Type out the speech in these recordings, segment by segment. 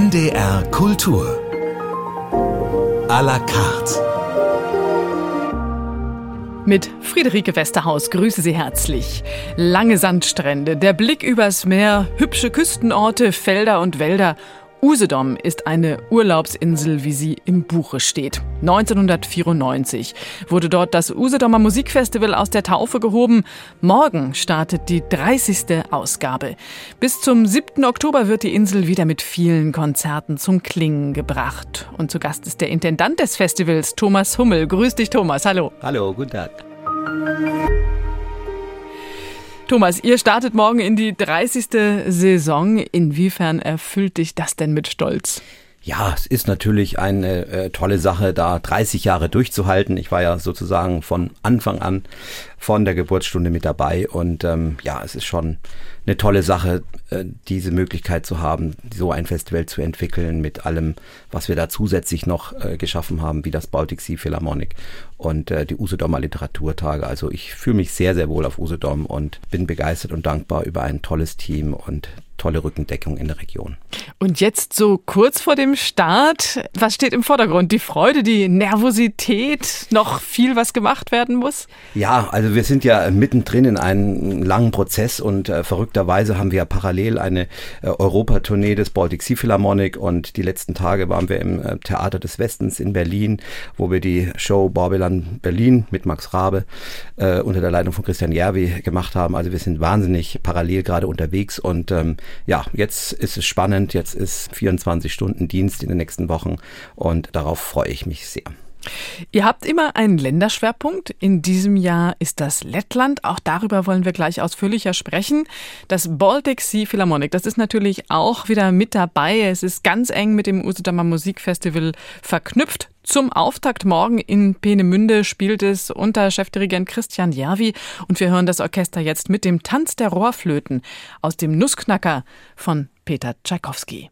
NDR Kultur. A la carte. Mit Friederike Westerhaus grüße Sie herzlich. Lange Sandstrände, der Blick übers Meer, hübsche Küstenorte, Felder und Wälder Usedom ist eine Urlaubsinsel, wie sie im Buche steht. 1994 wurde dort das Usedomer Musikfestival aus der Taufe gehoben. Morgen startet die 30. Ausgabe. Bis zum 7. Oktober wird die Insel wieder mit vielen Konzerten zum Klingen gebracht. Und zu Gast ist der Intendant des Festivals, Thomas Hummel. Grüß dich, Thomas. Hallo. Hallo, guten Tag. Thomas, ihr startet morgen in die 30. Saison. Inwiefern erfüllt dich das denn mit Stolz? Ja, es ist natürlich eine äh, tolle Sache, da 30 Jahre durchzuhalten. Ich war ja sozusagen von Anfang an von der Geburtsstunde mit dabei und ähm, ja, es ist schon eine tolle Sache, äh, diese Möglichkeit zu haben, so ein Festival zu entwickeln mit allem, was wir da zusätzlich noch äh, geschaffen haben, wie das Baltic Sea Philharmonic und äh, die Usedomer Literaturtage. Also ich fühle mich sehr, sehr wohl auf Usedom und bin begeistert und dankbar über ein tolles Team und tolle Rückendeckung in der Region. Und jetzt so kurz vor dem Start, was steht im Vordergrund? Die Freude, die Nervosität, noch viel, was gemacht werden muss? Ja, also wir sind ja mittendrin in einem langen Prozess und äh, verrückterweise haben wir ja parallel eine äh, Europatournee des Baltic Sea Philharmonic und die letzten Tage waren wir im äh, Theater des Westens in Berlin, wo wir die Show Babylon Berlin mit Max Rabe äh, unter der Leitung von Christian Järvi gemacht haben. Also wir sind wahnsinnig parallel gerade unterwegs und ähm, ja, jetzt ist es spannend, jetzt ist 24 Stunden Dienst in den nächsten Wochen und darauf freue ich mich sehr. Ihr habt immer einen Länderschwerpunkt. In diesem Jahr ist das Lettland. Auch darüber wollen wir gleich ausführlicher sprechen. Das Baltic Sea Philharmonic, das ist natürlich auch wieder mit dabei. Es ist ganz eng mit dem Usedamer Musikfestival verknüpft. Zum Auftakt morgen in Peenemünde spielt es unter Chefdirigent Christian Järvi und wir hören das Orchester jetzt mit dem Tanz der Rohrflöten aus dem Nussknacker von Peter Tschaikowski.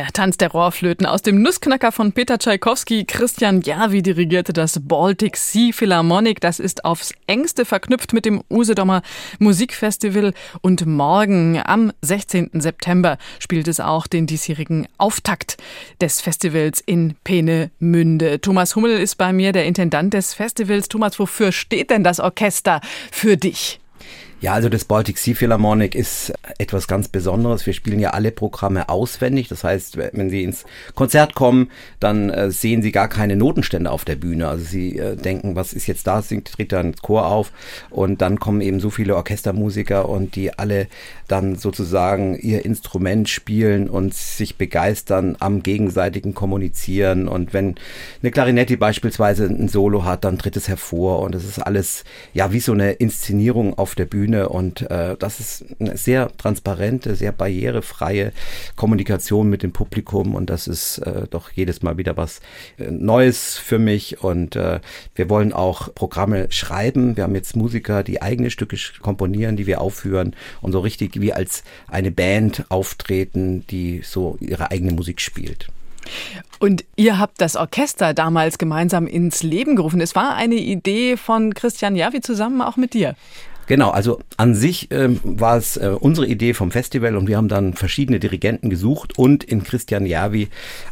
Der Tanz der Rohrflöten aus dem Nussknacker von Peter Tschaikowski. Christian Järvi dirigierte das Baltic Sea Philharmonic. Das ist aufs engste verknüpft mit dem Usedomer Musikfestival. Und morgen am 16. September spielt es auch den diesjährigen Auftakt des Festivals in Peenemünde. Thomas Hummel ist bei mir, der Intendant des Festivals. Thomas, wofür steht denn das Orchester für dich? Ja, also das Baltic Sea Philharmonic ist etwas ganz Besonderes. Wir spielen ja alle Programme auswendig. Das heißt, wenn Sie ins Konzert kommen, dann äh, sehen Sie gar keine Notenstände auf der Bühne. Also Sie äh, denken, was ist jetzt da? Singt, tritt dann Chor auf und dann kommen eben so viele Orchestermusiker und die alle dann sozusagen ihr Instrument spielen und sich begeistern am gegenseitigen Kommunizieren. Und wenn eine Klarinette beispielsweise ein Solo hat, dann tritt es hervor und es ist alles ja wie so eine Inszenierung auf der Bühne Bühne und äh, das ist eine sehr transparente, sehr barrierefreie Kommunikation mit dem Publikum und das ist äh, doch jedes Mal wieder was äh, Neues für mich und äh, wir wollen auch Programme schreiben. Wir haben jetzt Musiker, die eigene Stücke komponieren, die wir aufführen und so richtig wie als eine Band auftreten, die so ihre eigene Musik spielt. Und ihr habt das Orchester damals gemeinsam ins Leben gerufen. Es war eine Idee von Christian Javi zusammen auch mit dir. Genau, also an sich äh, war es äh, unsere Idee vom Festival und wir haben dann verschiedene Dirigenten gesucht und in Christian Järvi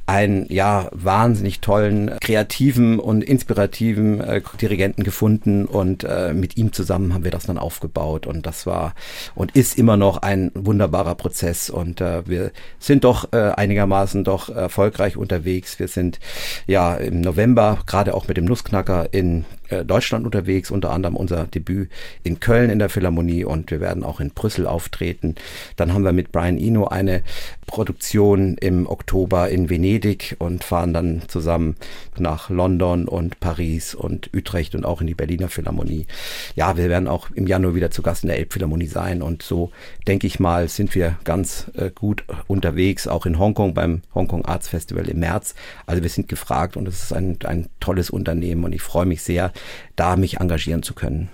einen ja wahnsinnig tollen, kreativen und inspirativen äh, Dirigenten gefunden und äh, mit ihm zusammen haben wir das dann aufgebaut und das war und ist immer noch ein wunderbarer Prozess und äh, wir sind doch äh, einigermaßen doch erfolgreich unterwegs. Wir sind ja im November gerade auch mit dem Nussknacker in Deutschland unterwegs, unter anderem unser Debüt in Köln in der Philharmonie und wir werden auch in Brüssel auftreten. Dann haben wir mit Brian Eno eine Produktion im Oktober in Venedig und fahren dann zusammen nach London und Paris und Utrecht und auch in die Berliner Philharmonie. Ja, wir werden auch im Januar wieder zu Gast in der Elbphilharmonie sein und so denke ich mal, sind wir ganz äh, gut unterwegs, auch in Hongkong beim Hongkong Arts Festival im März. Also wir sind gefragt und es ist ein, ein tolles Unternehmen und ich freue mich sehr, da mich engagieren zu können.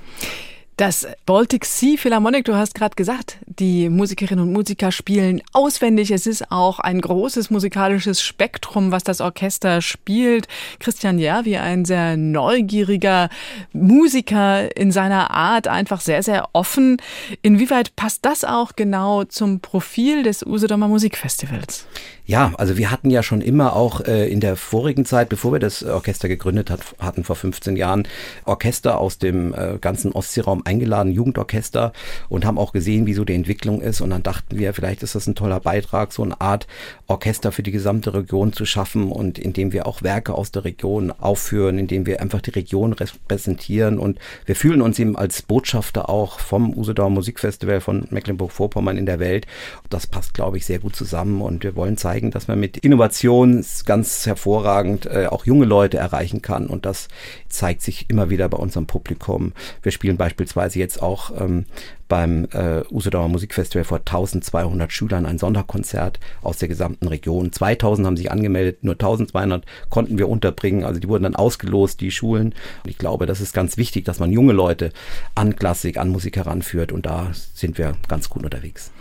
Das Baltic Sea Philharmonic, du hast gerade gesagt, die Musikerinnen und Musiker spielen auswendig. Es ist auch ein großes musikalisches Spektrum, was das Orchester spielt. Christian Järvi, ein sehr neugieriger Musiker in seiner Art, einfach sehr, sehr offen. Inwieweit passt das auch genau zum Profil des Usedomer Musikfestivals? Ja, also wir hatten ja schon immer auch äh, in der vorigen Zeit, bevor wir das Orchester gegründet hat, hatten vor 15 Jahren, Orchester aus dem äh, ganzen Ostseeraum eingeladen, Jugendorchester und haben auch gesehen, wie so die Entwicklung ist. Und dann dachten wir, vielleicht ist das ein toller Beitrag, so eine Art Orchester für die gesamte Region zu schaffen und indem wir auch Werke aus der Region aufführen, indem wir einfach die Region repräsentieren. Und wir fühlen uns eben als Botschafter auch vom Usedauer Musikfestival von Mecklenburg-Vorpommern in der Welt. Das passt, glaube ich, sehr gut zusammen und wir wollen zeigen, zeigen, dass man mit Innovation ganz hervorragend äh, auch junge Leute erreichen kann. Und das zeigt sich immer wieder bei unserem Publikum. Wir spielen beispielsweise jetzt auch ähm, beim äh, Usedauer Musikfestival vor 1200 Schülern ein Sonderkonzert aus der gesamten Region. 2000 haben sich angemeldet, nur 1200 konnten wir unterbringen. Also die wurden dann ausgelost, die Schulen. Und ich glaube, das ist ganz wichtig, dass man junge Leute an Klassik, an Musik heranführt. Und da sind wir ganz gut unterwegs.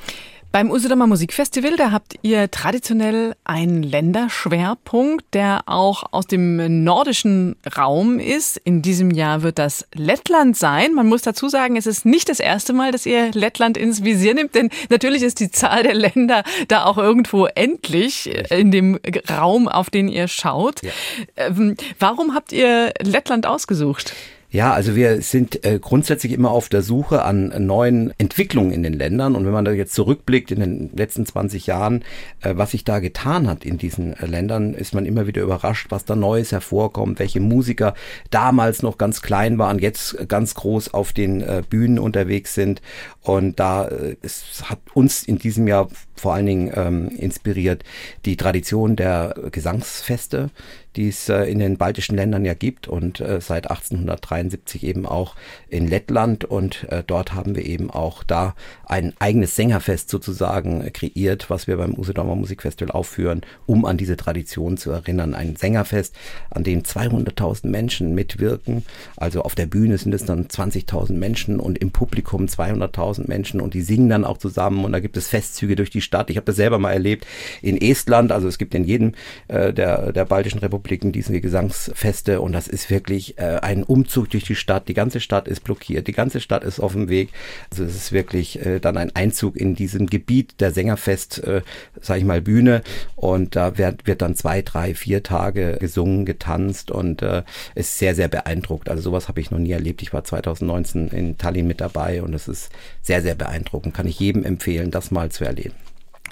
Beim Usedomer Musikfestival, da habt ihr traditionell einen Länderschwerpunkt, der auch aus dem nordischen Raum ist. In diesem Jahr wird das Lettland sein. Man muss dazu sagen, es ist nicht das erste Mal, dass ihr Lettland ins Visier nimmt, denn natürlich ist die Zahl der Länder da auch irgendwo endlich in dem Raum, auf den ihr schaut. Ja. Ähm, warum habt ihr Lettland ausgesucht? Ja, also wir sind äh, grundsätzlich immer auf der Suche an neuen Entwicklungen in den Ländern. Und wenn man da jetzt zurückblickt in den letzten 20 Jahren, äh, was sich da getan hat in diesen äh, Ländern, ist man immer wieder überrascht, was da Neues hervorkommt, welche Musiker damals noch ganz klein waren, jetzt ganz groß auf den äh, Bühnen unterwegs sind. Und da äh, es hat uns in diesem Jahr vor allen Dingen ähm, inspiriert die Tradition der Gesangsfeste, die es äh, in den baltischen Ländern ja gibt und äh, seit 1873 eben auch in Lettland. Und äh, dort haben wir eben auch da ein eigenes Sängerfest sozusagen kreiert, was wir beim Usedomer Musikfestival aufführen, um an diese Tradition zu erinnern. Ein Sängerfest, an dem 200.000 Menschen mitwirken. Also auf der Bühne sind es dann 20.000 Menschen und im Publikum 200.000 Menschen und die singen dann auch zusammen und da gibt es Festzüge durch die Stadt. Ich habe das selber mal erlebt in Estland. Also es gibt in jedem äh, der, der baltischen Republiken diese Gesangsfeste und das ist wirklich äh, ein Umzug durch die Stadt. Die ganze Stadt ist blockiert, die ganze Stadt ist auf dem Weg. Also es ist wirklich äh, dann ein Einzug in diesem Gebiet der Sängerfest, äh, sag ich mal, Bühne und da wird, wird dann zwei, drei, vier Tage gesungen, getanzt und äh, ist sehr, sehr beeindruckt. Also sowas habe ich noch nie erlebt. Ich war 2019 in Tallinn mit dabei und es ist sehr, sehr beeindruckend. Kann ich jedem empfehlen, das mal zu erleben.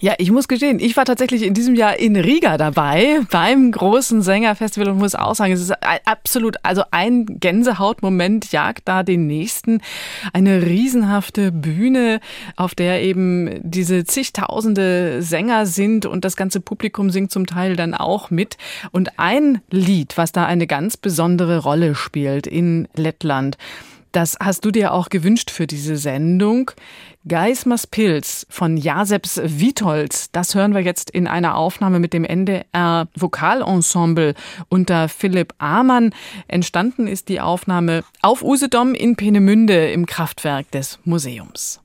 Ja, ich muss gestehen, ich war tatsächlich in diesem Jahr in Riga dabei beim großen Sängerfestival und muss auch sagen, es ist absolut, also ein Gänsehautmoment jagt da den nächsten. Eine riesenhafte Bühne, auf der eben diese zigtausende Sänger sind und das ganze Publikum singt zum Teil dann auch mit. Und ein Lied, was da eine ganz besondere Rolle spielt in Lettland, das hast du dir auch gewünscht für diese Sendung. Geismers Pilz von Jaseps Witholz, das hören wir jetzt in einer Aufnahme mit dem NDR Vokalensemble unter Philipp Amann. Entstanden ist die Aufnahme auf Usedom in Peenemünde im Kraftwerk des Museums.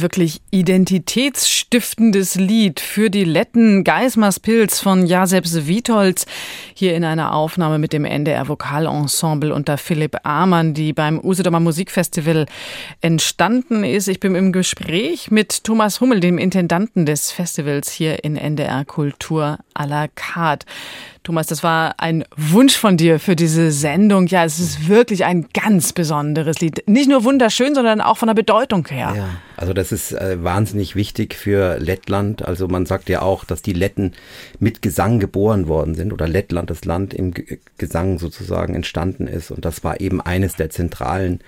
Wirklich identitätsstiftendes Lied für die Letten Geismars Pilz von Jasebs Witolz. Hier in einer Aufnahme mit dem NDR Vokalensemble unter Philipp Amann, die beim Usedomer Musikfestival entstanden ist. Ich bin im Gespräch mit Thomas Hummel, dem Intendanten des Festivals hier in NDR Kultur à la carte. Thomas, das war ein Wunsch von dir für diese Sendung. Ja, es ist wirklich ein ganz besonderes Lied. Nicht nur wunderschön, sondern auch von der Bedeutung her. Ja, also das ist äh, wahnsinnig wichtig für Lettland. Also man sagt ja auch, dass die Letten mit Gesang geboren worden sind oder Lettland, das Land im G Gesang sozusagen entstanden ist. Und das war eben eines der zentralen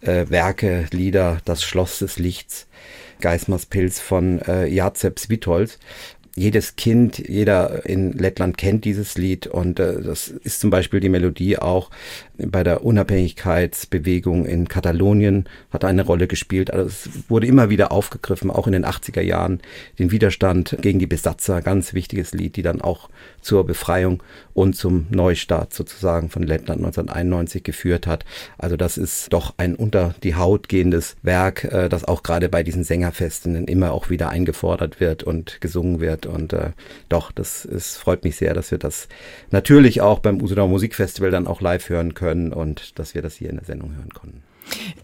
äh, Werke, Lieder, das Schloss des Lichts. Geismars Pilz von äh, Jacek Svitolz jedes Kind, jeder in Lettland kennt dieses Lied und äh, das ist zum Beispiel die Melodie auch bei der Unabhängigkeitsbewegung in Katalonien hat eine Rolle gespielt. Also es wurde immer wieder aufgegriffen, auch in den 80er Jahren, den Widerstand gegen die Besatzer, ganz wichtiges Lied, die dann auch zur Befreiung und zum Neustart sozusagen von Lettland 1991 geführt hat. Also das ist doch ein unter die Haut gehendes Werk, äh, das auch gerade bei diesen Sängerfesten immer auch wieder eingefordert wird und gesungen wird. Und äh, doch, das ist, freut mich sehr, dass wir das natürlich auch beim Usedauer Musikfestival dann auch live hören können können und dass wir das hier in der Sendung hören konnten.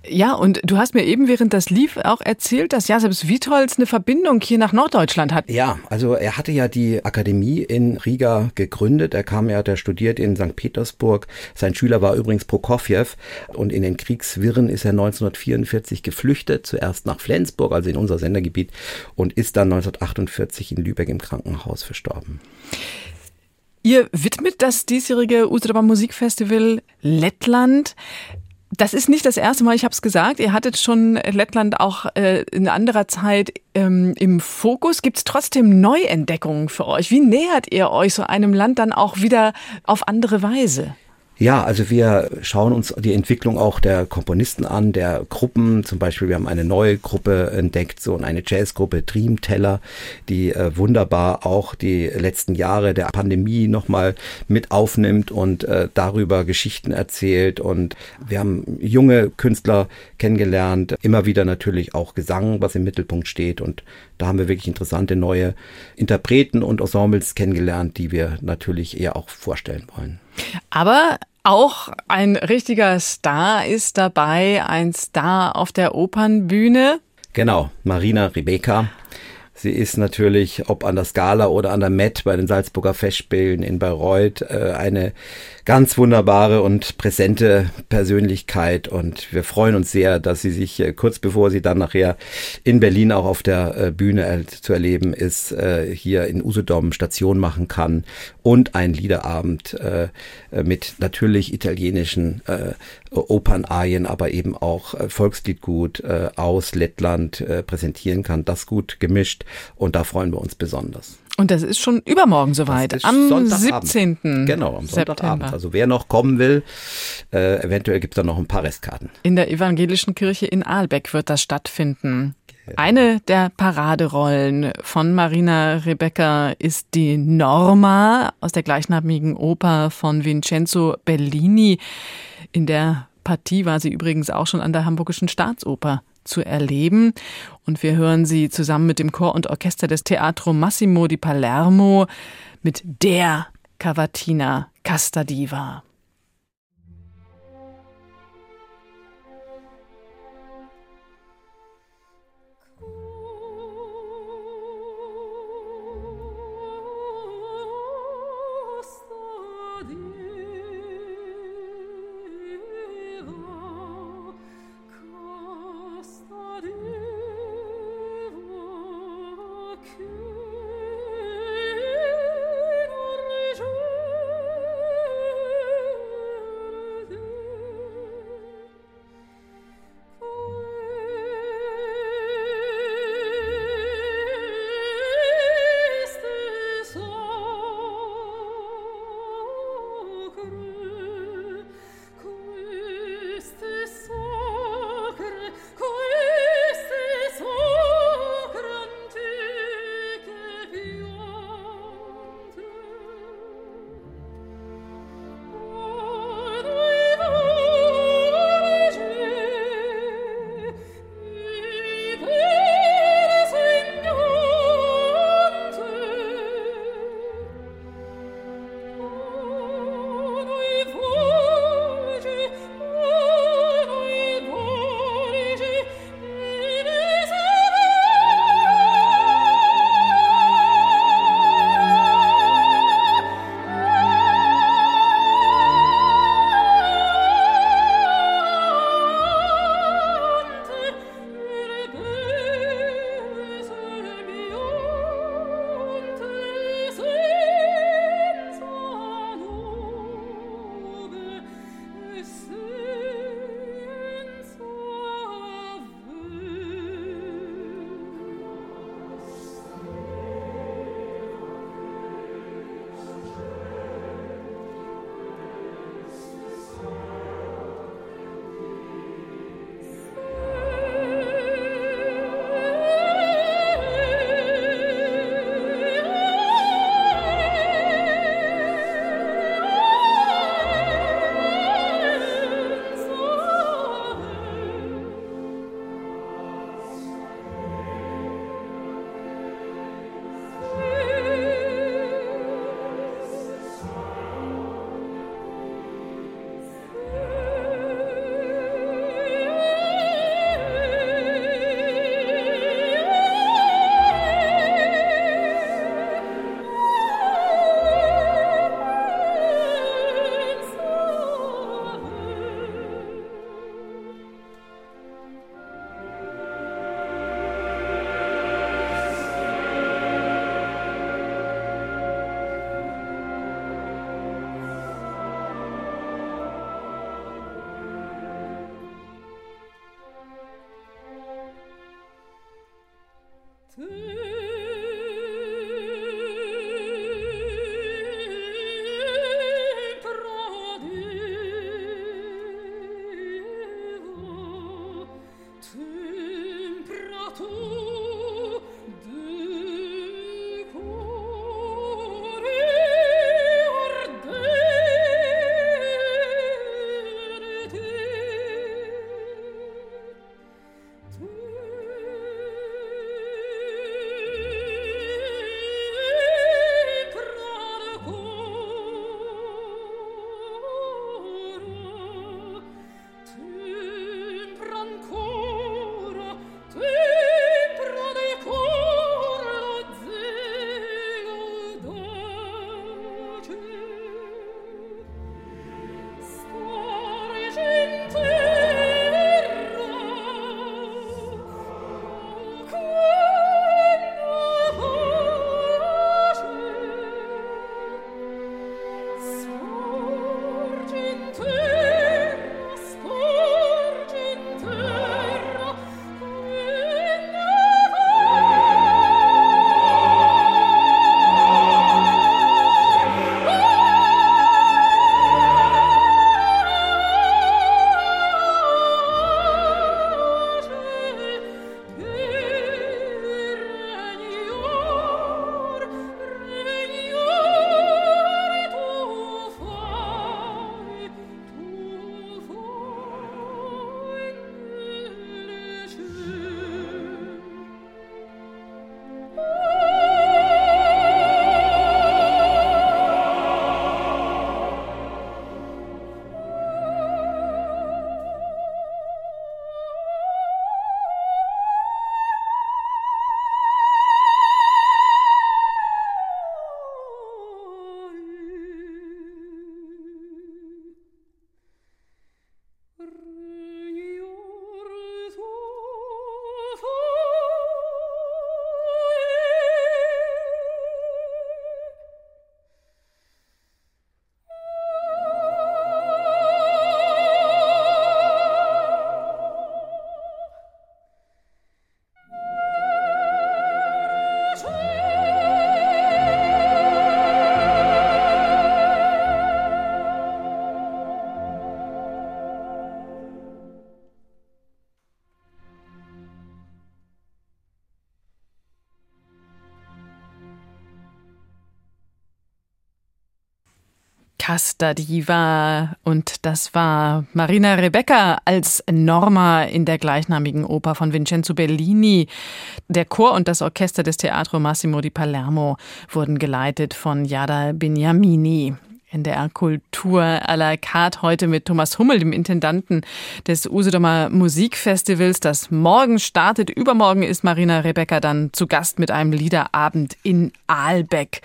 Ja, und du hast mir eben während das lief auch erzählt, dass Jasebs Witholz eine Verbindung hier nach Norddeutschland hat. Ja, also er hatte ja die Akademie in Riga gegründet. Er kam ja, der studiert in St. Petersburg. Sein Schüler war übrigens Prokofjew und in den Kriegswirren ist er 1944 geflüchtet, zuerst nach Flensburg, also in unser Sendergebiet, und ist dann 1948 in Lübeck im Krankenhaus verstorben. Ihr widmet das diesjährige Usedaba Musikfestival Lettland. Das ist nicht das erste Mal, ich habe es gesagt. Ihr hattet schon Lettland auch äh, in anderer Zeit ähm, im Fokus. Gibt es trotzdem Neuentdeckungen für euch? Wie nähert ihr euch so einem Land dann auch wieder auf andere Weise? Ja, also wir schauen uns die Entwicklung auch der Komponisten an, der Gruppen. Zum Beispiel, wir haben eine neue Gruppe entdeckt, so eine Jazzgruppe Dream Teller, die äh, wunderbar auch die letzten Jahre der Pandemie nochmal mit aufnimmt und äh, darüber Geschichten erzählt. Und wir haben junge Künstler kennengelernt, immer wieder natürlich auch Gesang, was im Mittelpunkt steht. Und da haben wir wirklich interessante neue Interpreten und Ensembles kennengelernt, die wir natürlich eher auch vorstellen wollen. Aber auch ein richtiger Star ist dabei, ein Star auf der Opernbühne. Genau, Marina Rebecca. Sie ist natürlich, ob an der Scala oder an der Met bei den Salzburger Festspielen in Bayreuth, äh, eine ganz wunderbare und präsente Persönlichkeit. Und wir freuen uns sehr, dass sie sich äh, kurz bevor sie dann nachher in Berlin auch auf der äh, Bühne zu erleben ist, hier in Usedom Station machen kann und ein Liederabend mit natürlich italienischen Opernarien, aber eben auch Volksliedgut aus Lettland präsentieren kann. Das gut gemischt und da freuen wir uns besonders. Und das ist schon übermorgen soweit, am 17. Genau, am Sonntagabend. Also wer noch kommen will, äh, eventuell gibt es da noch ein paar Restkarten. In der evangelischen Kirche in Aalbeck wird das stattfinden. Eine der Paraderollen von Marina Rebecca ist die Norma aus der gleichnamigen Oper von Vincenzo Bellini. In der Partie war sie übrigens auch schon an der Hamburgischen Staatsoper zu erleben. Und wir hören sie zusammen mit dem Chor und Orchester des Teatro Massimo di Palermo mit der Cavatina Casta Casta Diva und das war Marina Rebecca als Norma in der gleichnamigen Oper von Vincenzo Bellini. Der Chor und das Orchester des Teatro Massimo di Palermo wurden geleitet von Yada Beniamini. In der Kultur à la carte heute mit Thomas Hummel, dem Intendanten des Usedomer Musikfestivals, das morgen startet. Übermorgen ist Marina Rebecca dann zu Gast mit einem Liederabend in Aalbeck.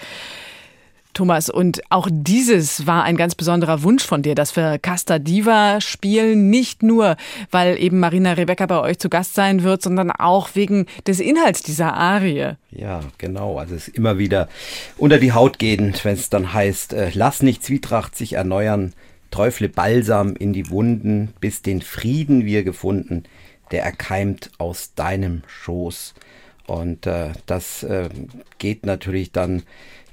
Thomas, und auch dieses war ein ganz besonderer Wunsch von dir, dass wir Casta Diva spielen, nicht nur, weil eben Marina Rebecca bei euch zu Gast sein wird, sondern auch wegen des Inhalts dieser Arie. Ja, genau. Also es ist immer wieder unter die Haut gehend, wenn es dann heißt, äh, lass nicht Zwietracht sich erneuern, träufle Balsam in die Wunden, bis den Frieden wir gefunden, der erkeimt aus deinem Schoß. Und äh, das äh, geht natürlich dann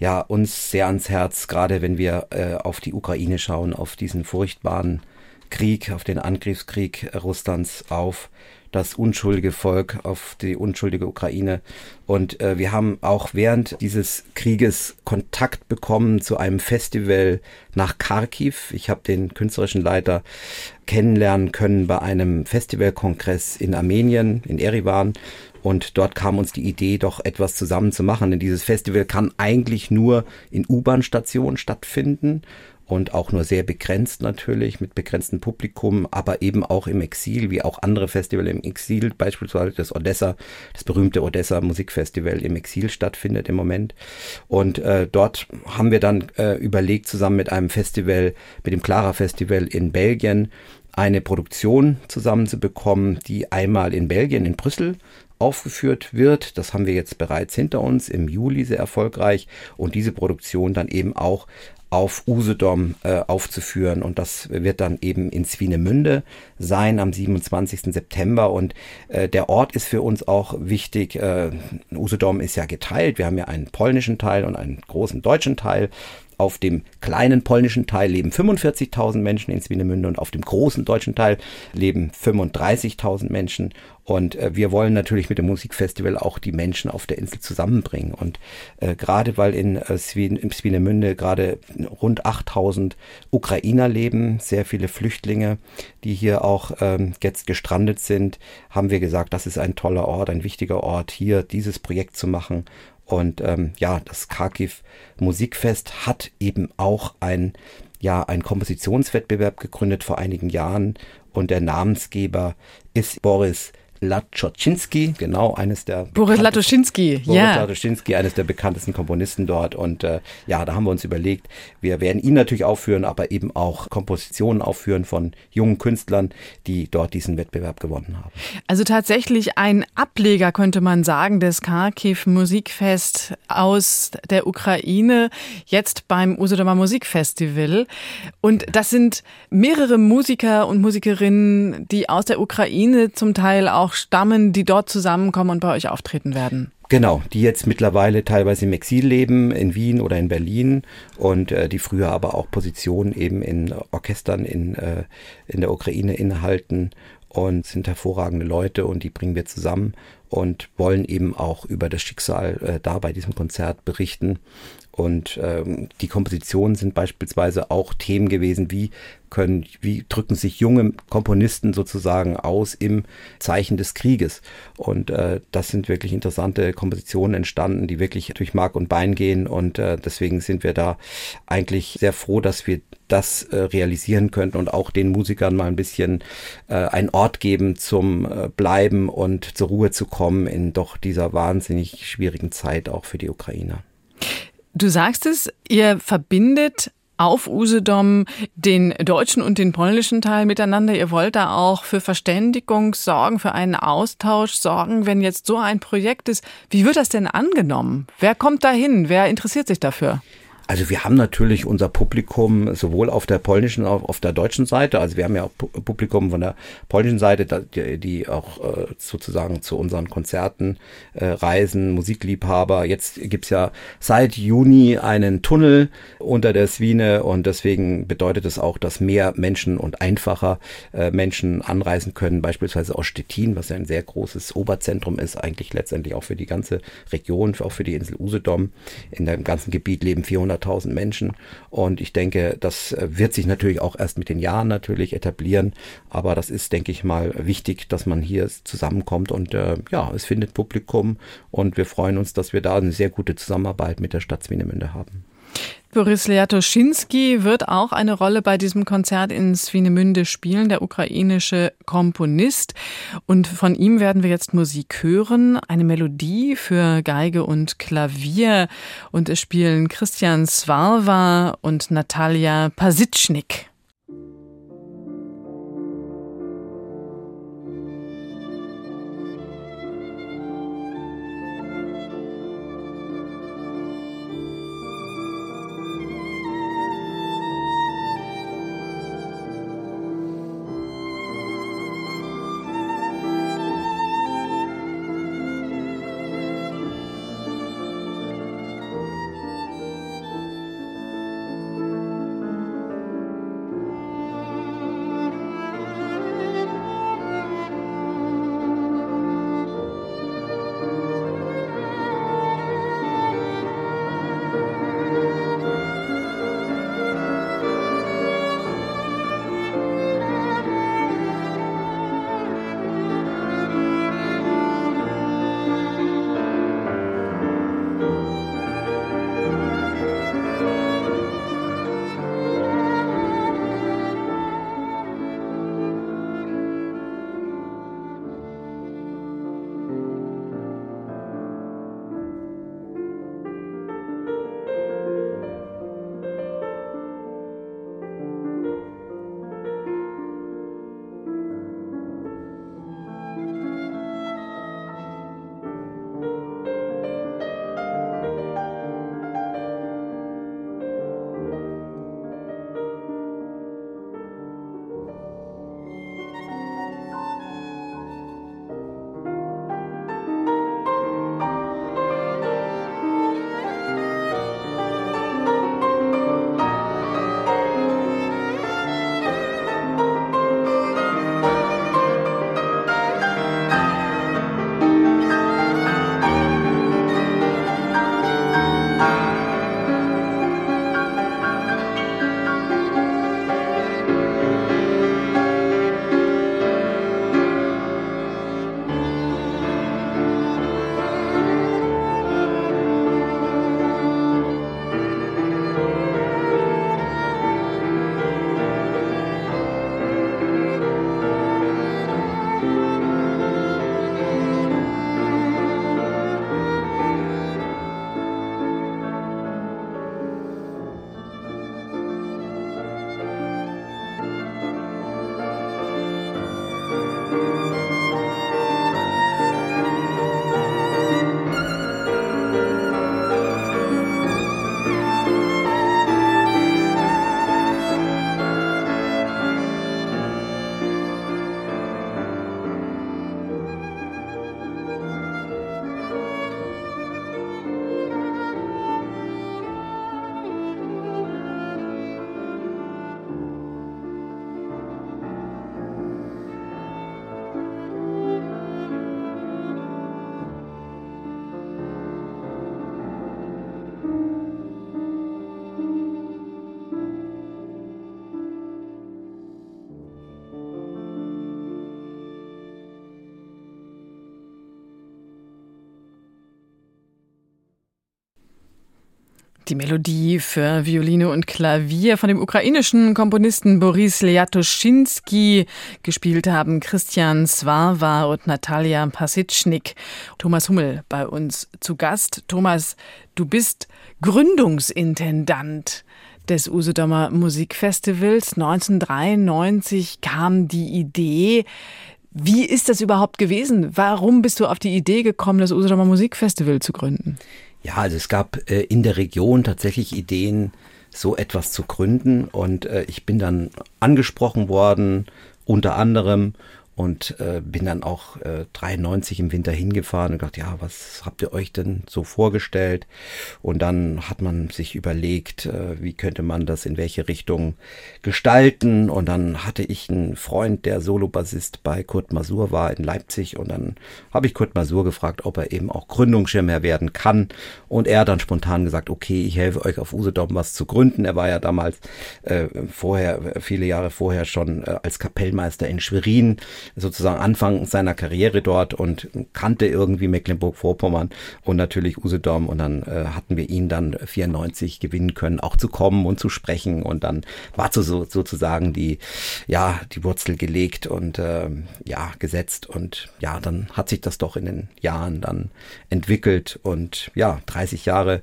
ja uns sehr ans Herz, gerade wenn wir äh, auf die Ukraine schauen, auf diesen furchtbaren Krieg, auf den Angriffskrieg Russlands auf das unschuldige Volk, auf die unschuldige Ukraine. Und äh, wir haben auch während dieses Krieges Kontakt bekommen zu einem Festival nach Kharkiv. Ich habe den künstlerischen Leiter kennenlernen können bei einem Festivalkongress in Armenien, in Erivan. Und dort kam uns die Idee, doch etwas zusammen zu machen. Denn dieses Festival kann eigentlich nur in U-Bahn-Stationen stattfinden und auch nur sehr begrenzt natürlich mit begrenztem Publikum, aber eben auch im Exil, wie auch andere Festivals im Exil, beispielsweise das Odessa, das berühmte Odessa Musikfestival im Exil stattfindet im Moment. Und äh, dort haben wir dann äh, überlegt, zusammen mit einem Festival, mit dem Clara Festival in Belgien, eine Produktion zusammenzubekommen, die einmal in Belgien, in Brüssel aufgeführt wird. Das haben wir jetzt bereits hinter uns, im Juli sehr erfolgreich. Und diese Produktion dann eben auch auf Usedom äh, aufzuführen. Und das wird dann eben in Swinemünde sein am 27. September. Und äh, der Ort ist für uns auch wichtig. Äh, Usedom ist ja geteilt. Wir haben ja einen polnischen Teil und einen großen deutschen Teil. Auf dem kleinen polnischen Teil leben 45.000 Menschen in Swinemünde und auf dem großen deutschen Teil leben 35.000 Menschen. Und äh, wir wollen natürlich mit dem Musikfestival auch die Menschen auf der Insel zusammenbringen. Und äh, gerade weil in, äh, Swin, in Swinemünde gerade rund 8000 Ukrainer leben, sehr viele Flüchtlinge, die hier auch ähm, jetzt gestrandet sind, haben wir gesagt, das ist ein toller Ort, ein wichtiger Ort, hier dieses Projekt zu machen. Und ähm, ja, das Kharkiv Musikfest hat eben auch ein ja, ein Kompositionswettbewerb gegründet vor einigen Jahren. Und der Namensgeber ist Boris Latschotschinski, genau, eines der Boris Latoschinski, Boris ja. Latoschinski, eines der bekanntesten Komponisten dort. Und äh, ja, da haben wir uns überlegt, wir werden ihn natürlich aufführen, aber eben auch Kompositionen aufführen von jungen Künstlern, die dort diesen Wettbewerb gewonnen haben. Also tatsächlich ein Ableger, könnte man sagen, des Kharkiv Musikfest aus der Ukraine, jetzt beim Usodomer Musikfestival. Und das sind mehrere Musiker und Musikerinnen, die aus der Ukraine zum Teil auch stammen, die dort zusammenkommen und bei euch auftreten werden. Genau, die jetzt mittlerweile teilweise im Exil leben, in Wien oder in Berlin und äh, die früher aber auch Positionen eben in Orchestern in, äh, in der Ukraine innehalten und sind hervorragende Leute und die bringen wir zusammen und wollen eben auch über das Schicksal äh, da bei diesem Konzert berichten und ähm, die Kompositionen sind beispielsweise auch Themen gewesen, wie können, wie drücken sich junge Komponisten sozusagen aus im Zeichen des Krieges. Und äh, das sind wirklich interessante Kompositionen entstanden, die wirklich durch Mark und Bein gehen. Und äh, deswegen sind wir da eigentlich sehr froh, dass wir das äh, realisieren könnten und auch den Musikern mal ein bisschen äh, einen Ort geben zum äh, Bleiben und zur Ruhe zu kommen in doch dieser wahnsinnig schwierigen Zeit auch für die Ukrainer. Du sagst es, ihr verbindet auf Usedom den deutschen und den polnischen Teil miteinander. Ihr wollt da auch für Verständigung sorgen, für einen Austausch sorgen, wenn jetzt so ein Projekt ist. Wie wird das denn angenommen? Wer kommt da hin? Wer interessiert sich dafür? Also wir haben natürlich unser Publikum sowohl auf der polnischen als auch auf der deutschen Seite. Also wir haben ja auch Publikum von der polnischen Seite, die auch äh, sozusagen zu unseren Konzerten äh, reisen, Musikliebhaber. Jetzt gibt's ja seit Juni einen Tunnel unter der Swine und deswegen bedeutet es auch, dass mehr Menschen und einfacher äh, Menschen anreisen können, beispielsweise aus Stettin, was ja ein sehr großes Oberzentrum ist, eigentlich letztendlich auch für die ganze Region, auch für die Insel Usedom. In dem ganzen Gebiet leben 400 200.000 Menschen. Und ich denke, das äh, wird sich natürlich auch erst mit den Jahren natürlich etablieren. Aber das ist, denke ich mal, wichtig, dass man hier zusammenkommt und äh, ja, es findet Publikum und wir freuen uns, dass wir da eine sehr gute Zusammenarbeit mit der Stadt Swinemünde haben. Boris Liatoschinski wird auch eine Rolle bei diesem Konzert in Swinemünde spielen, der ukrainische Komponist. Und von ihm werden wir jetzt Musik hören, eine Melodie für Geige und Klavier. Und es spielen Christian Swarwa und Natalia Pasitschnik. Die Melodie für Violine und Klavier von dem ukrainischen Komponisten Boris Liatoschinski gespielt haben Christian Swarwa und Natalia Pasitschnik. Thomas Hummel bei uns zu Gast. Thomas, du bist Gründungsintendant des Usedomer Musikfestivals. 1993 kam die Idee. Wie ist das überhaupt gewesen? Warum bist du auf die Idee gekommen, das Usedomer Musikfestival zu gründen? Ja, also es gab äh, in der Region tatsächlich Ideen, so etwas zu gründen. Und äh, ich bin dann angesprochen worden, unter anderem und äh, bin dann auch äh, 93 im Winter hingefahren und gedacht, ja, was habt ihr euch denn so vorgestellt? Und dann hat man sich überlegt, äh, wie könnte man das in welche Richtung gestalten? Und dann hatte ich einen Freund, der Solobassist bei Kurt Masur war in Leipzig und dann habe ich Kurt Masur gefragt, ob er eben auch Gründungsschirmherr werden kann. Und er hat dann spontan gesagt, okay, ich helfe euch auf Usedom was zu gründen. Er war ja damals äh, vorher, viele Jahre vorher schon äh, als Kapellmeister in Schwerin sozusagen Anfang seiner Karriere dort und kannte irgendwie Mecklenburg-Vorpommern und natürlich Usedom. Und dann äh, hatten wir ihn dann 94 gewinnen können, auch zu kommen und zu sprechen. Und dann war so, so sozusagen die ja die Wurzel gelegt und äh, ja gesetzt. Und ja dann hat sich das doch in den Jahren dann entwickelt. Und ja 30 Jahre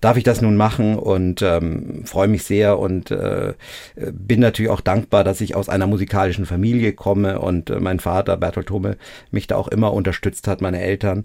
darf ich das nun machen und ähm, freue mich sehr und äh, bin natürlich auch dankbar, dass ich aus einer musikalischen Familie komme und äh, mein Vater Bertolt Hummel mich da auch immer unterstützt hat, meine Eltern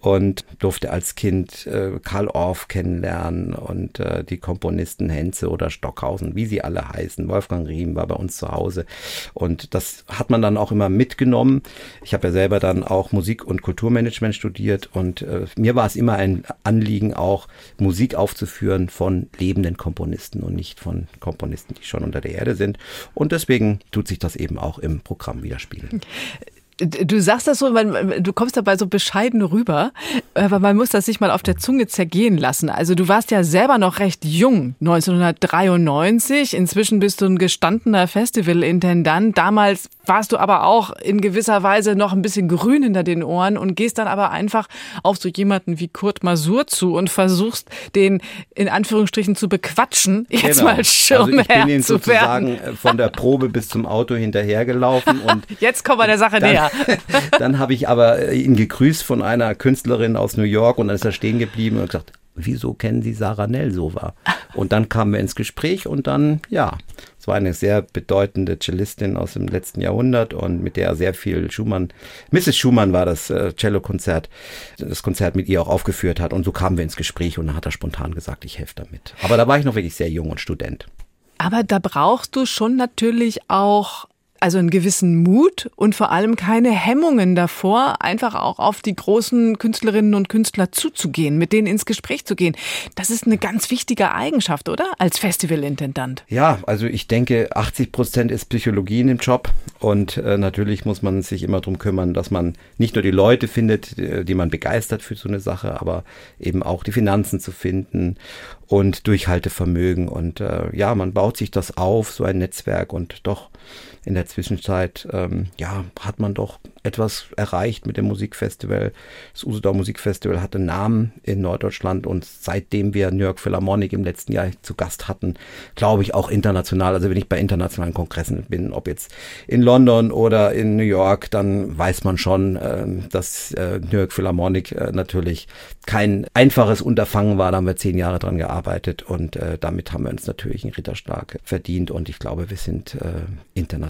und durfte als Kind äh, Karl Orff kennenlernen und äh, die Komponisten Henze oder Stockhausen, wie sie alle heißen. Wolfgang Riem war bei uns zu Hause und das hat man dann auch immer mitgenommen. Ich habe ja selber dann auch Musik- und Kulturmanagement studiert und äh, mir war es immer ein Anliegen auch Musik Musik aufzuführen von lebenden Komponisten und nicht von Komponisten, die schon unter der Erde sind. Und deswegen tut sich das eben auch im Programm widerspiegeln. Du sagst das so, man, du kommst dabei so bescheiden rüber, aber man muss das sich mal auf der Zunge zergehen lassen. Also du warst ja selber noch recht jung, 1993. Inzwischen bist du ein gestandener Festivalintendant. Damals warst du aber auch in gewisser Weise noch ein bisschen grün hinter den Ohren und gehst dann aber einfach auf so jemanden wie Kurt Masur zu und versuchst den in Anführungsstrichen zu bequatschen, jetzt genau. mal Schirmherr also ich bin ihn sozusagen werden. Von der Probe bis zum Auto hinterhergelaufen und jetzt kommen wir der Sache dann, dann habe ich aber ihn gegrüßt von einer Künstlerin aus New York und dann ist er stehen geblieben und gesagt, wieso kennen Sie Sarah Nelsova? Und dann kamen wir ins Gespräch und dann, ja, es war eine sehr bedeutende Cellistin aus dem letzten Jahrhundert und mit der sehr viel Schumann, Mrs. Schumann war das äh, Cello-Konzert, das Konzert mit ihr auch aufgeführt hat und so kamen wir ins Gespräch und dann hat er spontan gesagt, ich helfe damit. Aber da war ich noch wirklich sehr jung und Student. Aber da brauchst du schon natürlich auch also einen gewissen Mut und vor allem keine Hemmungen davor, einfach auch auf die großen Künstlerinnen und Künstler zuzugehen, mit denen ins Gespräch zu gehen. Das ist eine ganz wichtige Eigenschaft, oder? Als Festivalintendant. Ja, also ich denke, 80 Prozent ist Psychologie in dem Job und äh, natürlich muss man sich immer darum kümmern, dass man nicht nur die Leute findet, die, man begeistert für so eine Sache, aber eben auch die Finanzen zu finden und Durchhaltevermögen und äh, ja, man baut sich das auf, so ein Netzwerk und doch in der Zwischenzeit, ähm, ja, hat man doch etwas erreicht mit dem Musikfestival. Das Usedor Musikfestival hatte Namen in Norddeutschland und seitdem wir New York Philharmonic im letzten Jahr zu Gast hatten, glaube ich auch international. Also wenn ich bei internationalen Kongressen bin, ob jetzt in London oder in New York, dann weiß man schon, äh, dass äh, New York Philharmonic äh, natürlich kein einfaches Unterfangen war. Da haben wir zehn Jahre dran gearbeitet und äh, damit haben wir uns natürlich einen Ritterschlag verdient und ich glaube, wir sind äh,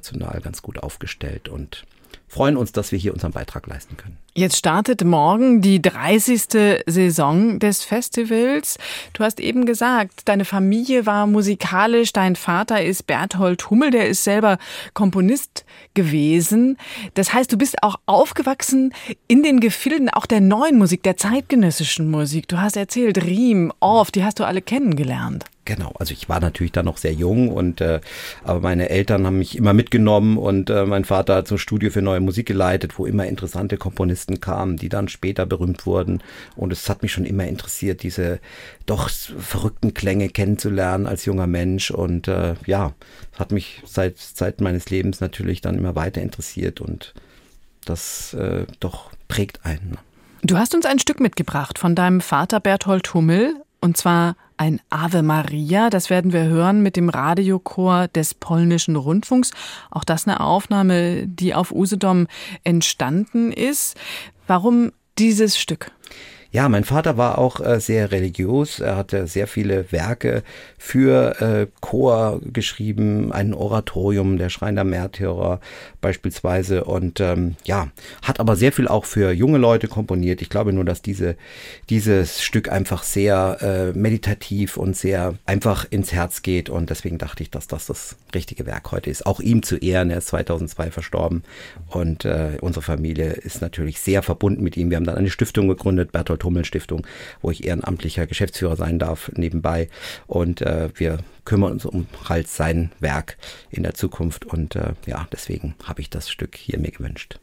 international ganz gut aufgestellt und freuen uns, dass wir hier unseren Beitrag leisten können. Jetzt startet morgen die 30. Saison des Festivals. Du hast eben gesagt, deine Familie war musikalisch, dein Vater ist Berthold Hummel, der ist selber Komponist gewesen. Das heißt, du bist auch aufgewachsen in den Gefilden auch der neuen Musik, der zeitgenössischen Musik. Du hast erzählt, Riem, Orff, die hast du alle kennengelernt. Genau, also ich war natürlich da noch sehr jung und äh, aber meine Eltern haben mich immer mitgenommen und äh, mein Vater hat so ein Studio für neue Musik geleitet, wo immer interessante Komponisten kamen, die dann später berühmt wurden und es hat mich schon immer interessiert, diese doch verrückten Klänge kennenzulernen als junger Mensch und äh, ja, hat mich seit Zeit meines Lebens natürlich dann immer weiter interessiert und das äh, doch prägt einen. Du hast uns ein Stück mitgebracht von deinem Vater Berthold Hummel und zwar ein Ave Maria. Das werden wir hören mit dem Radiochor des polnischen Rundfunks. Auch das eine Aufnahme, die auf Usedom entstanden ist. Warum dieses Stück? Ja, mein Vater war auch äh, sehr religiös. Er hatte sehr viele Werke für äh, Chor geschrieben, ein Oratorium, der Schrein der Märtyrer beispielsweise. Und ähm, ja, hat aber sehr viel auch für junge Leute komponiert. Ich glaube nur, dass diese, dieses Stück einfach sehr äh, meditativ und sehr einfach ins Herz geht. Und deswegen dachte ich, dass das das richtige Werk heute ist. Auch ihm zu Ehren. Er ist 2002 verstorben. Und äh, unsere Familie ist natürlich sehr verbunden mit ihm. Wir haben dann eine Stiftung gegründet, Bertolt Hummel Stiftung, wo ich ehrenamtlicher Geschäftsführer sein darf nebenbei. Und äh, wir kümmern uns um halt sein Werk in der Zukunft. Und äh, ja, deswegen habe ich das Stück hier mir gewünscht.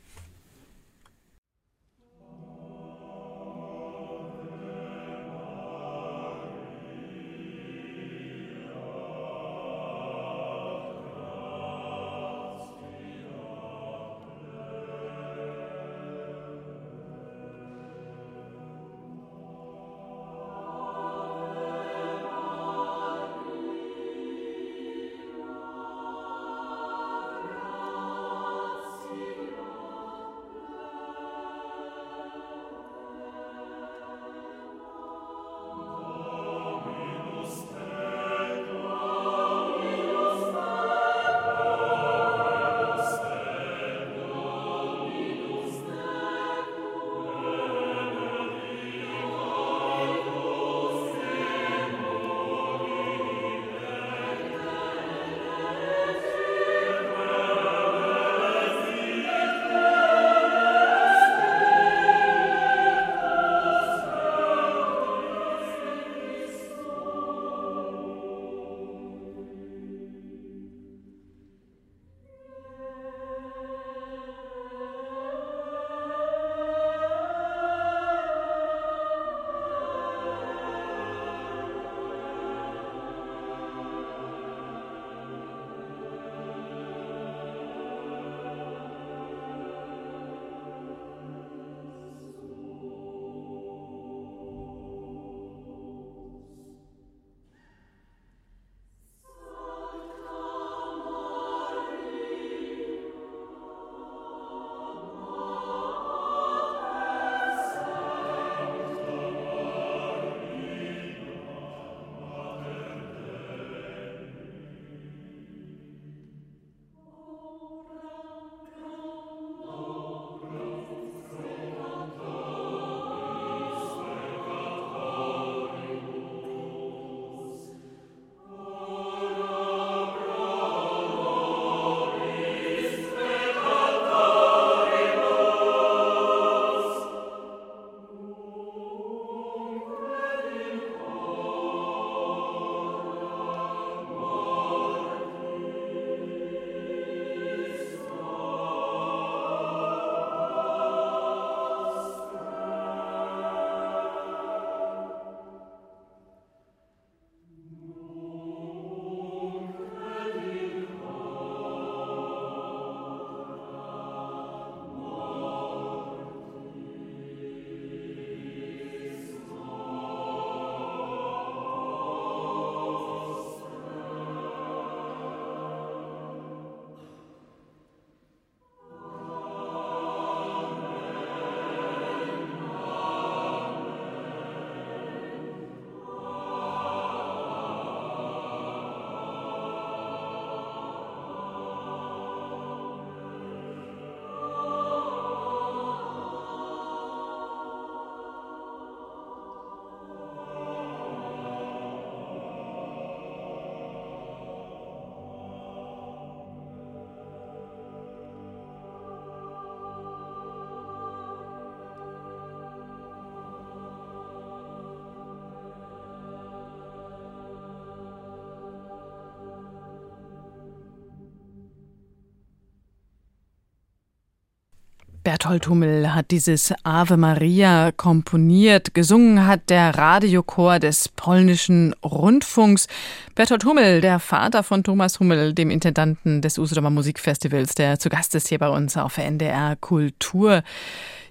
Berthold Hummel hat dieses Ave Maria komponiert. Gesungen hat der Radiochor des polnischen Rundfunks. Berthold Hummel, der Vater von Thomas Hummel, dem Intendanten des Usedomer Musikfestivals, der zu Gast ist hier bei uns auf NDR Kultur.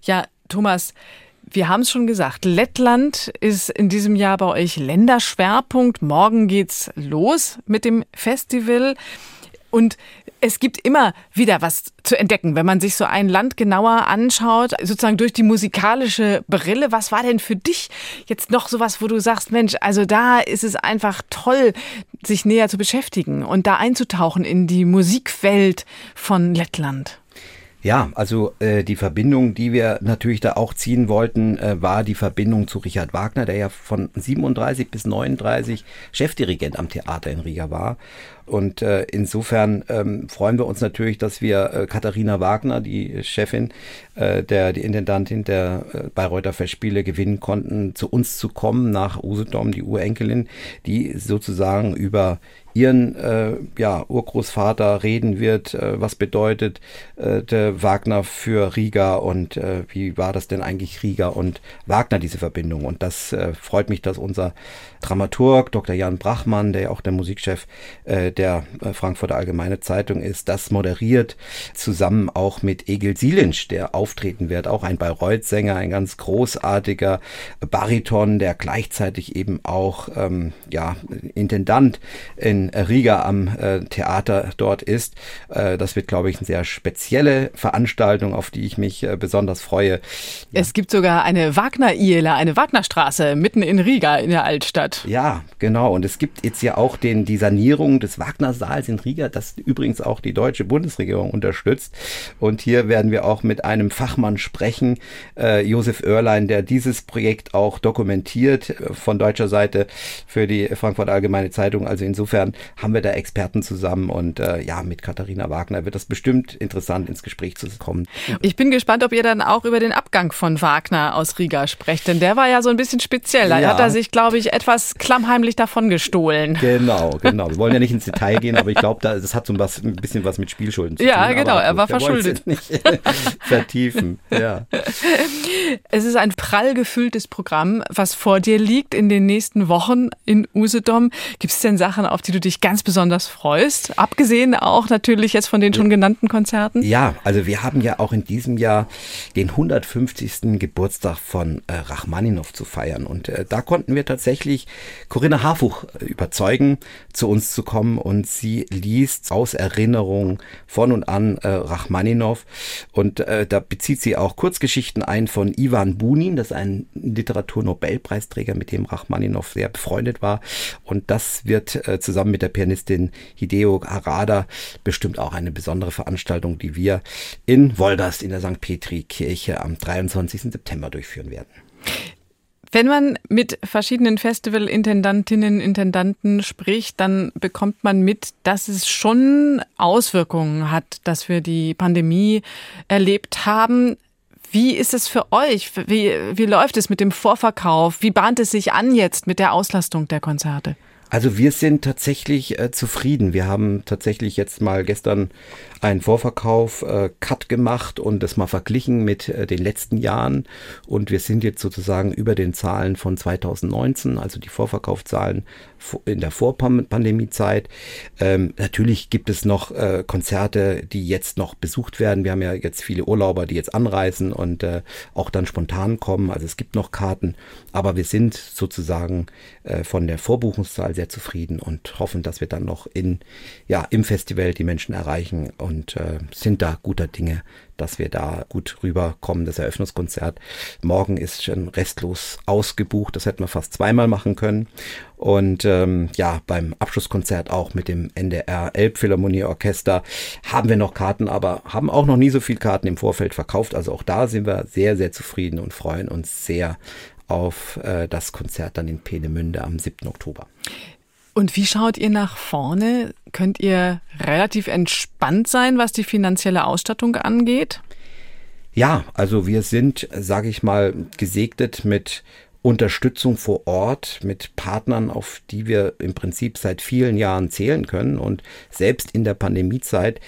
Ja, Thomas, Wir haben es schon gesagt, Lettland ist in diesem Jahr bei euch Länderschwerpunkt. Morgen geht's los mit dem Festival. Und es gibt immer wieder was zu entdecken, wenn man sich so ein Land genauer anschaut, sozusagen durch die musikalische Brille. Was war denn für dich jetzt noch sowas, wo du sagst, Mensch, also da ist es einfach toll, sich näher zu beschäftigen und da einzutauchen in die Musikwelt von Lettland? Ja, also äh, die Verbindung, die wir natürlich da auch ziehen wollten, äh, war die Verbindung zu Richard Wagner, der ja von 37 bis 39 Chefdirigent am Theater in Riga war. Und äh, insofern ähm, freuen wir uns natürlich, dass wir äh, Katharina Wagner, die Chefin, äh, der die Intendantin der äh, Bayreuther Festspiele gewinnen konnten, zu uns zu kommen nach Usedom, die Urenkelin, die sozusagen über ihren äh, ja, Urgroßvater reden wird, äh, was bedeutet äh, der Wagner für Riga und äh, wie war das denn eigentlich Riga und Wagner, diese Verbindung. Und das äh, freut mich, dass unser Dramaturg Dr. Jan Brachmann, der ja auch der Musikchef äh, der äh, Frankfurter Allgemeine Zeitung ist, das moderiert, zusammen auch mit Egil Sielinsch, der auftreten wird, auch ein Bayreuth-Sänger, ein ganz großartiger Bariton, der gleichzeitig eben auch ähm, ja, Intendant in Riga am äh, Theater dort ist. Äh, das wird, glaube ich, eine sehr spezielle Veranstaltung, auf die ich mich äh, besonders freue. Es gibt sogar eine Wagner-Iela, eine Wagnerstraße mitten in Riga in der Altstadt. Ja, genau. Und es gibt jetzt ja auch den, die Sanierung des Wagner-Saals in Riga, das übrigens auch die deutsche Bundesregierung unterstützt. Und hier werden wir auch mit einem Fachmann sprechen, äh, Josef Oerlein, der dieses Projekt auch dokumentiert äh, von deutscher Seite für die Frankfurt Allgemeine Zeitung. Also insofern haben wir da Experten zusammen und äh, ja, mit Katharina Wagner wird das bestimmt interessant ins Gespräch zu kommen. Ich bin gespannt, ob ihr dann auch über den Abgang von Wagner aus Riga sprecht, denn der war ja so ein bisschen speziell. Da ja. hat er sich, glaube ich, etwas klammheimlich davon gestohlen. Genau, genau. Wir wollen ja nicht ins Detail gehen, aber ich glaube, da, das hat so was, ein bisschen was mit Spielschulden zu ja, tun. Ja, genau, er war verschuldet. Nicht vertiefen, ja. Es ist ein prall gefülltes Programm, was vor dir liegt in den nächsten Wochen in Usedom. Gibt es denn Sachen, auf die du dich ganz besonders freust? Abgesehen auch natürlich jetzt von den schon genannten Konzerten? Ja, also wir haben ja auch in diesem Jahr den 150. Geburtstag von äh, Rachmaninow zu feiern. Und äh, da konnten wir tatsächlich Corinna Harfuch äh, überzeugen, zu uns zu kommen. Und sie liest aus Erinnerung von und an äh, Rachmaninow. Und äh, da bezieht sie auch Kurzgeschichten ein von Ivan Bunin, das ist ein Literaturnobelpreisträger, mit dem Rachmaninow sehr befreundet war. Und das wird äh, zusammen mit der Pianistin Hideo Harada bestimmt auch eine besondere Veranstaltung, die wir in Wolgast in der St. Petri Kirche am 23. September durchführen werden. Wenn man mit verschiedenen Festivalintendantinnen, Intendanten spricht, dann bekommt man mit, dass es schon Auswirkungen hat, dass wir die Pandemie erlebt haben. Wie ist es für euch? Wie, wie läuft es mit dem Vorverkauf? Wie bahnt es sich an jetzt mit der Auslastung der Konzerte? Also wir sind tatsächlich äh, zufrieden. Wir haben tatsächlich jetzt mal gestern einen Vorverkauf äh, Cut gemacht und das mal verglichen mit äh, den letzten Jahren und wir sind jetzt sozusagen über den Zahlen von 2019, also die Vorverkaufszahlen in der Vorpandemiezeit. Ähm, natürlich gibt es noch äh, Konzerte, die jetzt noch besucht werden. Wir haben ja jetzt viele Urlauber, die jetzt anreisen und äh, auch dann spontan kommen. Also es gibt noch Karten, aber wir sind sozusagen äh, von der Vorbuchungszahl sehr zufrieden und hoffen, dass wir dann noch in ja im Festival die Menschen erreichen und äh, sind da guter Dinge, dass wir da gut rüberkommen. Das Eröffnungskonzert morgen ist schon restlos ausgebucht. Das hätten wir fast zweimal machen können. Und ähm, ja, beim Abschlusskonzert auch mit dem NDR Elbphilharmonie Orchester haben wir noch Karten, aber haben auch noch nie so viel Karten im Vorfeld verkauft. Also auch da sind wir sehr, sehr zufrieden und freuen uns sehr auf äh, das Konzert dann in Peenemünde am 7. Oktober. Und wie schaut ihr nach vorne? Könnt ihr relativ entspannt sein, was die finanzielle Ausstattung angeht? Ja, also wir sind, sage ich mal, gesegnet mit Unterstützung vor Ort mit Partnern, auf die wir im Prinzip seit vielen Jahren zählen können. Und selbst in der Pandemiezeit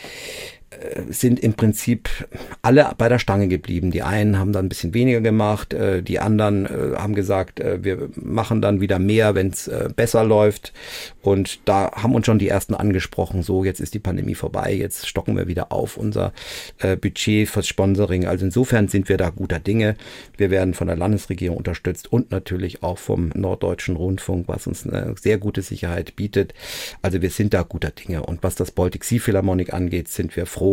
sind im Prinzip alle bei der Stange geblieben. Die einen haben dann ein bisschen weniger gemacht, äh, die anderen äh, haben gesagt, wir machen dann wieder mehr, wenn es besser läuft. Und da haben uns schon die ersten angesprochen, so jetzt ist die Pandemie vorbei, jetzt stocken wir wieder auf unser Budget fürs Sponsoring. Also insofern sind wir da guter Dinge. Wir werden von der Landesregierung unterstützt und natürlich auch vom Norddeutschen Rundfunk, was uns eine sehr gute Sicherheit bietet. Also wir sind da guter Dinge. Und was das Baltic Sea Philharmonic angeht, sind wir froh,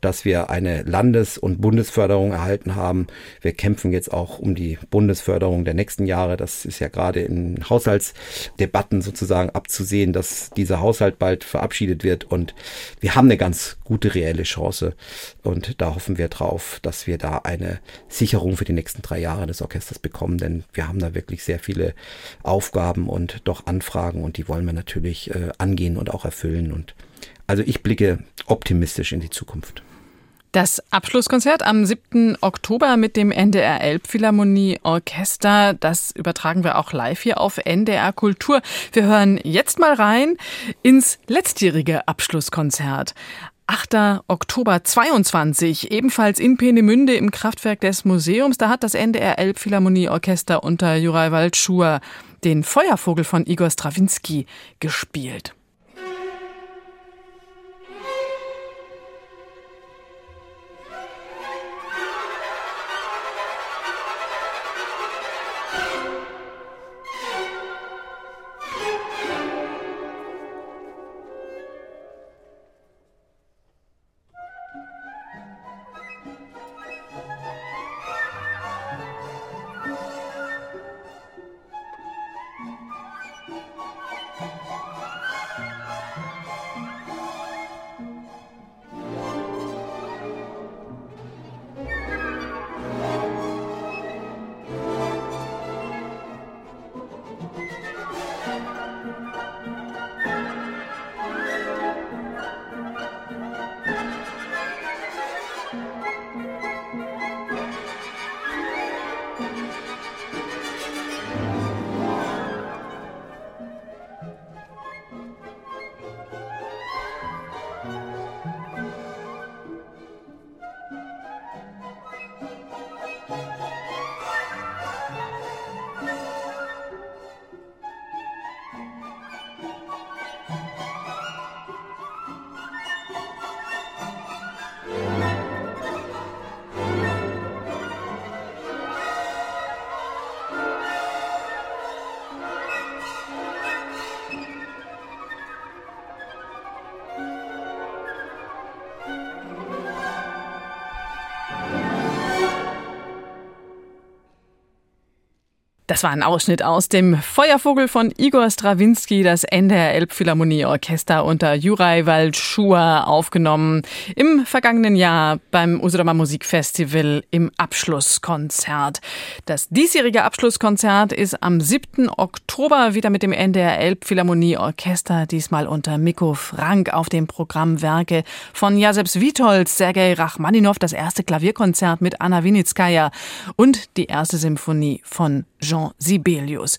dass wir eine Landes- und Bundesförderung erhalten haben. Wir kämpfen jetzt auch um die Bundesförderung der nächsten Jahre. Das ist ja gerade in Haushaltsdebatten sozusagen abzusehen, dass dieser Haushalt bald verabschiedet wird. Und wir haben eine ganz gute reelle Chance. Und da hoffen wir drauf, dass wir da eine Sicherung für die nächsten drei Jahre des Orchesters bekommen. Denn wir haben da wirklich sehr viele Aufgaben und doch Anfragen und die wollen wir natürlich äh, angehen und auch erfüllen. Und also ich blicke optimistisch in die Zukunft. Das Abschlusskonzert am 7. Oktober mit dem NDR Elbphilharmonie Orchester, das übertragen wir auch live hier auf NDR Kultur. Wir hören jetzt mal rein ins letztjährige Abschlusskonzert. 8. Oktober 22, ebenfalls in Peenemünde im Kraftwerk des Museums. Da hat das NDR Elbphilharmonie Orchester unter Juraj Waldschur den Feuervogel von Igor Strawinski gespielt. Das war ein Ausschnitt aus dem Feuervogel von Igor Strawinski, das NDR Elbphilharmonie Orchester unter Juraj Waldschua aufgenommen im vergangenen Jahr beim Usedoma Musikfestival im Abschlusskonzert. Das diesjährige Abschlusskonzert ist am 7. Oktober wieder mit dem NDR Elbphilharmonie Orchester, diesmal unter Miko Frank auf dem Programm Werke von Jasep Witolz, Sergei Rachmaninov, das erste Klavierkonzert mit Anna Winitskaya und die erste Symphonie von Jean Sibelius.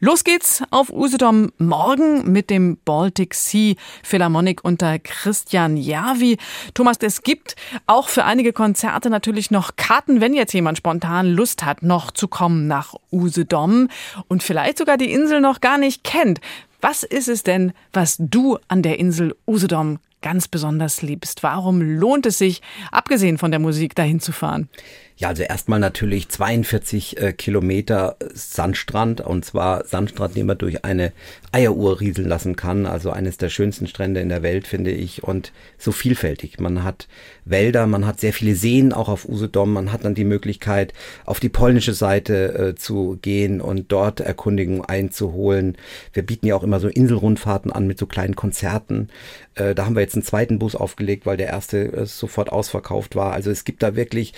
Los geht's auf Usedom morgen mit dem Baltic Sea Philharmonic unter Christian Javi. Thomas, es gibt auch für einige Konzerte natürlich noch Karten, wenn jetzt jemand spontan Lust hat, noch zu kommen nach Usedom und vielleicht sogar die Insel noch gar nicht kennt. Was ist es denn, was du an der Insel Usedom ganz besonders liebst? Warum lohnt es sich, abgesehen von der Musik, dahin zu fahren? Ja, also erstmal natürlich 42 äh, Kilometer Sandstrand und zwar Sandstrand, den man durch eine Eieruhr rieseln lassen kann. Also eines der schönsten Strände in der Welt, finde ich. Und so vielfältig. Man hat Wälder, man hat sehr viele Seen auch auf Usedom. Man hat dann die Möglichkeit, auf die polnische Seite äh, zu gehen und dort Erkundigungen einzuholen. Wir bieten ja auch immer so Inselrundfahrten an mit so kleinen Konzerten. Äh, da haben wir jetzt einen zweiten Bus aufgelegt, weil der erste äh, sofort ausverkauft war. Also es gibt da wirklich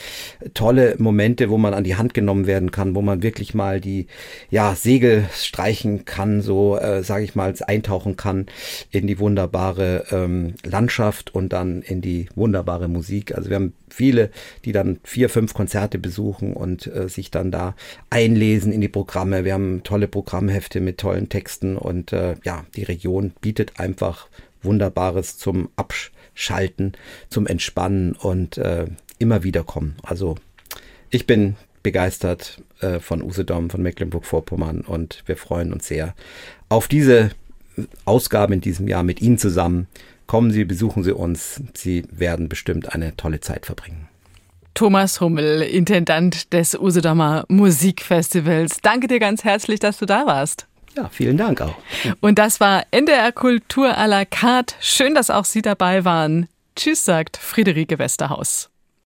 tolle Momente, wo man an die Hand genommen werden kann, wo man wirklich mal die ja, Segel streichen kann, so äh, sage ich mal, eintauchen kann in die wunderbare ähm, Landschaft und dann in die wunderbare Musik. Also wir haben viele, die dann vier, fünf Konzerte besuchen und äh, sich dann da einlesen in die Programme. Wir haben tolle Programmhefte mit tollen Texten und äh, ja, die Region bietet einfach Wunderbares zum Absch Abschalten, zum Entspannen und äh, immer wieder kommen. Also ich bin begeistert äh, von Usedom, von Mecklenburg-Vorpommern und wir freuen uns sehr auf diese Ausgabe in diesem Jahr mit Ihnen zusammen. Kommen Sie, besuchen Sie uns. Sie werden bestimmt eine tolle Zeit verbringen. Thomas Hummel, Intendant des Usedomer Musikfestivals. Danke dir ganz herzlich, dass du da warst. Ja, vielen Dank auch. Und das war NDR Kultur à la carte. Schön, dass auch Sie dabei waren. Tschüss, sagt Friederike Westerhaus.